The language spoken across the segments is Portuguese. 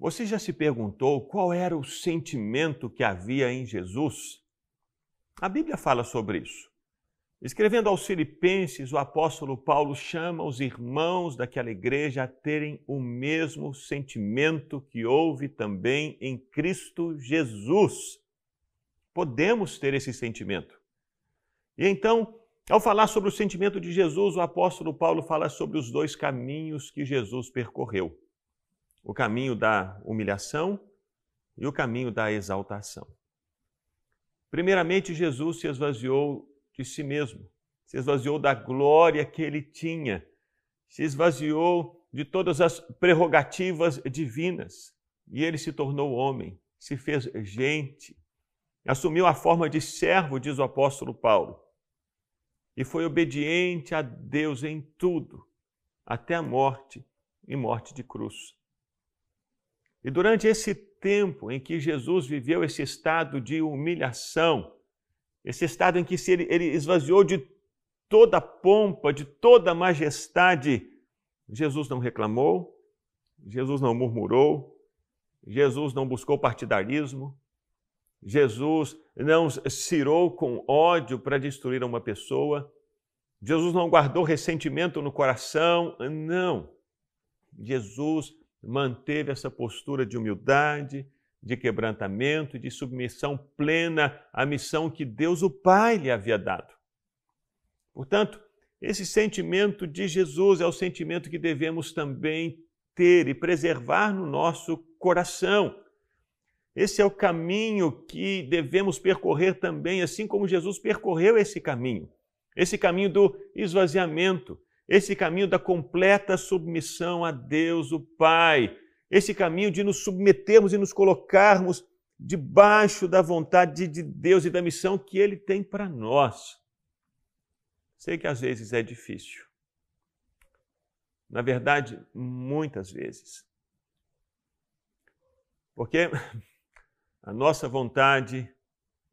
Você já se perguntou qual era o sentimento que havia em Jesus? A Bíblia fala sobre isso. Escrevendo aos Filipenses, o apóstolo Paulo chama os irmãos daquela igreja a terem o mesmo sentimento que houve também em Cristo Jesus. Podemos ter esse sentimento. E então, ao falar sobre o sentimento de Jesus, o apóstolo Paulo fala sobre os dois caminhos que Jesus percorreu: o caminho da humilhação e o caminho da exaltação. Primeiramente, Jesus se esvaziou de si mesmo, se esvaziou da glória que ele tinha, se esvaziou de todas as prerrogativas divinas e ele se tornou homem, se fez gente, assumiu a forma de servo, diz o apóstolo Paulo, e foi obediente a Deus em tudo, até a morte e morte de cruz. E durante esse tempo em que Jesus viveu esse estado de humilhação, esse estado em que ele, ele esvaziou de toda a pompa, de toda a majestade. Jesus não reclamou, Jesus não murmurou, Jesus não buscou partidarismo, Jesus não cirou com ódio para destruir uma pessoa, Jesus não guardou ressentimento no coração, não. Jesus manteve essa postura de humildade, de quebrantamento e de submissão plena à missão que Deus, o Pai, lhe havia dado. Portanto, esse sentimento de Jesus é o sentimento que devemos também ter e preservar no nosso coração. Esse é o caminho que devemos percorrer também, assim como Jesus percorreu esse caminho. Esse caminho do esvaziamento, esse caminho da completa submissão a Deus, o Pai, esse caminho de nos submetermos e nos colocarmos debaixo da vontade de Deus e da missão que Ele tem para nós. Sei que às vezes é difícil. Na verdade, muitas vezes. Porque a nossa vontade,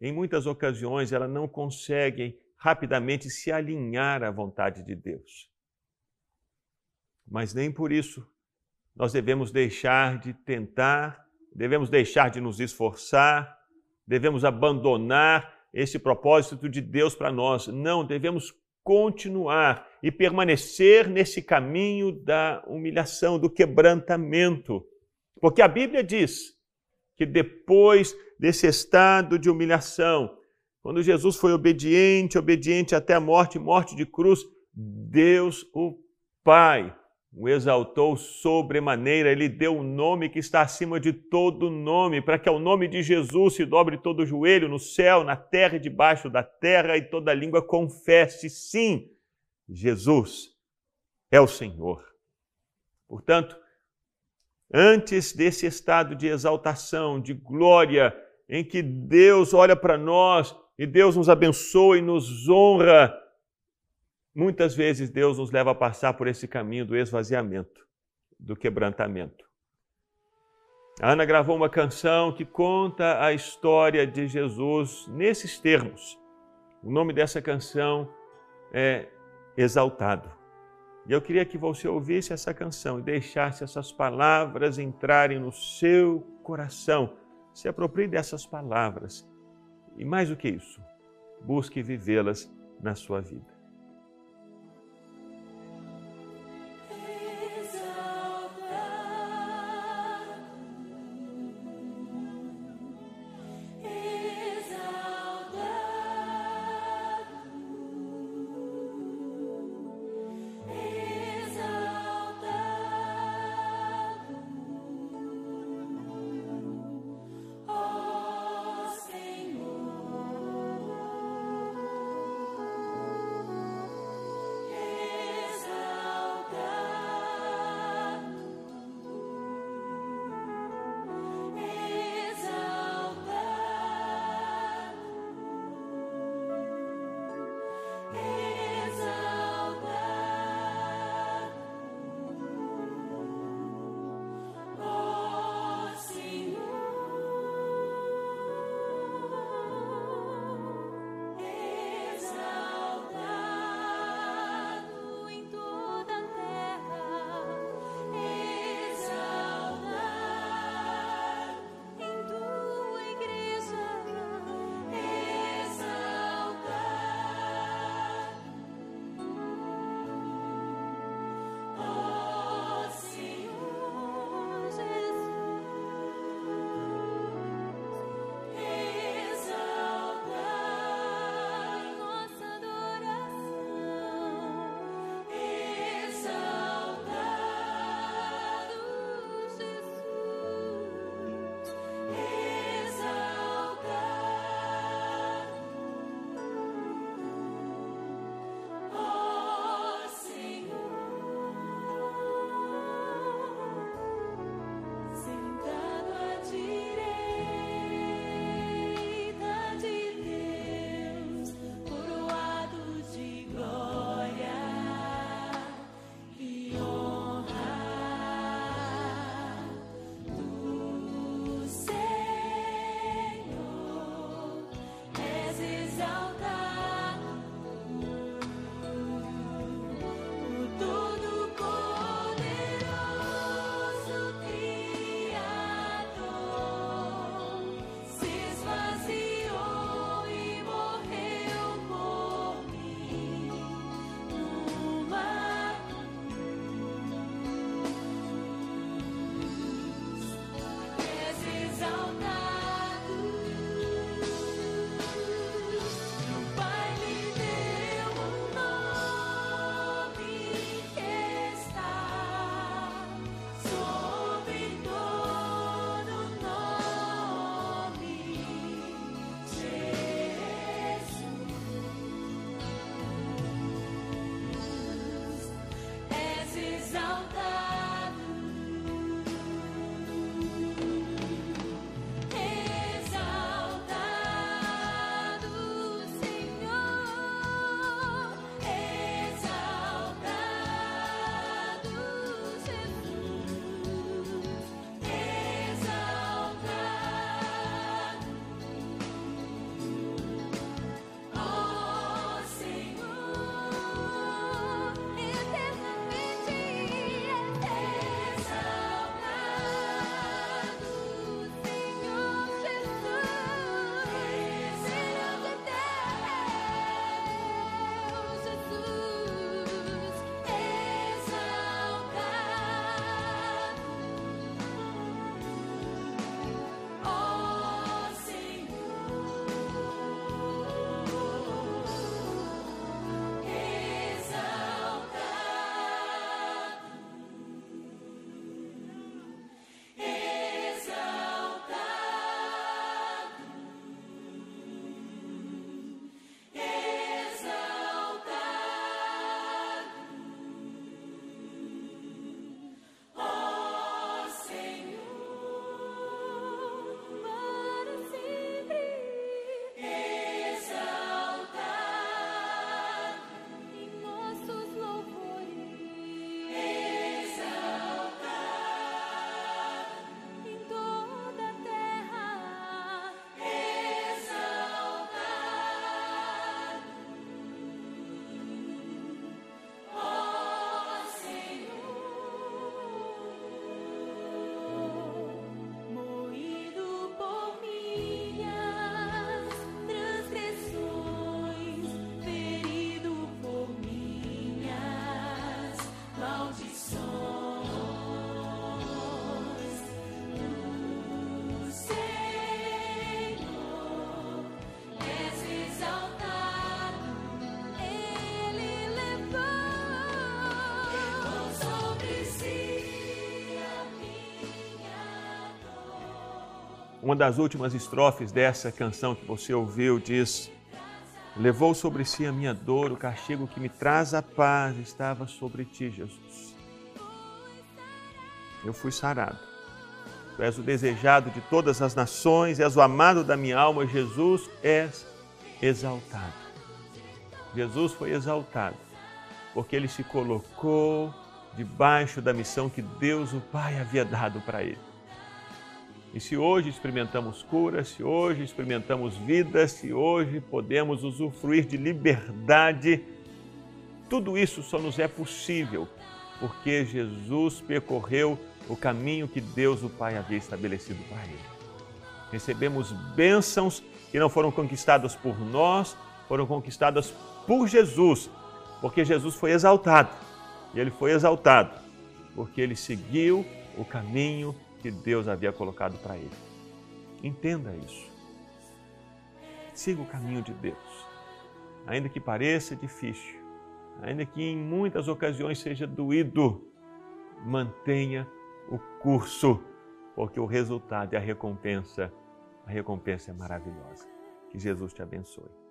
em muitas ocasiões, ela não consegue rapidamente se alinhar à vontade de Deus. Mas nem por isso nós devemos deixar de tentar, devemos deixar de nos esforçar, devemos abandonar esse propósito de Deus para nós. Não, devemos continuar e permanecer nesse caminho da humilhação, do quebrantamento. Porque a Bíblia diz que depois desse estado de humilhação, quando Jesus foi obediente, obediente até a morte, morte de cruz, Deus, o Pai, o exaltou sobremaneira, ele deu um nome que está acima de todo nome, para que ao nome de Jesus se dobre todo o joelho no céu, na terra e debaixo da terra, e toda língua confesse: sim, Jesus é o Senhor. Portanto, antes desse estado de exaltação, de glória, em que Deus olha para nós e Deus nos abençoa e nos honra, Muitas vezes Deus nos leva a passar por esse caminho do esvaziamento, do quebrantamento. A Ana gravou uma canção que conta a história de Jesus nesses termos. O nome dessa canção é Exaltado. E eu queria que você ouvisse essa canção e deixasse essas palavras entrarem no seu coração. Se aproprie dessas palavras. E mais do que isso, busque vivê-las na sua vida. Uma das últimas estrofes dessa canção que você ouviu diz: Levou sobre si a minha dor, o castigo que me traz a paz estava sobre ti, Jesus. Eu fui sarado. Tu és o desejado de todas as nações, és o amado da minha alma, Jesus, és exaltado. Jesus foi exaltado porque ele se colocou debaixo da missão que Deus, o Pai, havia dado para ele. E se hoje experimentamos cura, se hoje experimentamos vida, se hoje podemos usufruir de liberdade, tudo isso só nos é possível porque Jesus percorreu o caminho que Deus, o Pai, havia estabelecido para ele. Recebemos bênçãos que não foram conquistadas por nós, foram conquistadas por Jesus, porque Jesus foi exaltado. E ele foi exaltado porque ele seguiu o caminho que Deus havia colocado para ele. Entenda isso. Siga o caminho de Deus. Ainda que pareça difícil, ainda que em muitas ocasiões seja doído, mantenha o curso, porque o resultado e a recompensa, a recompensa é maravilhosa. Que Jesus te abençoe.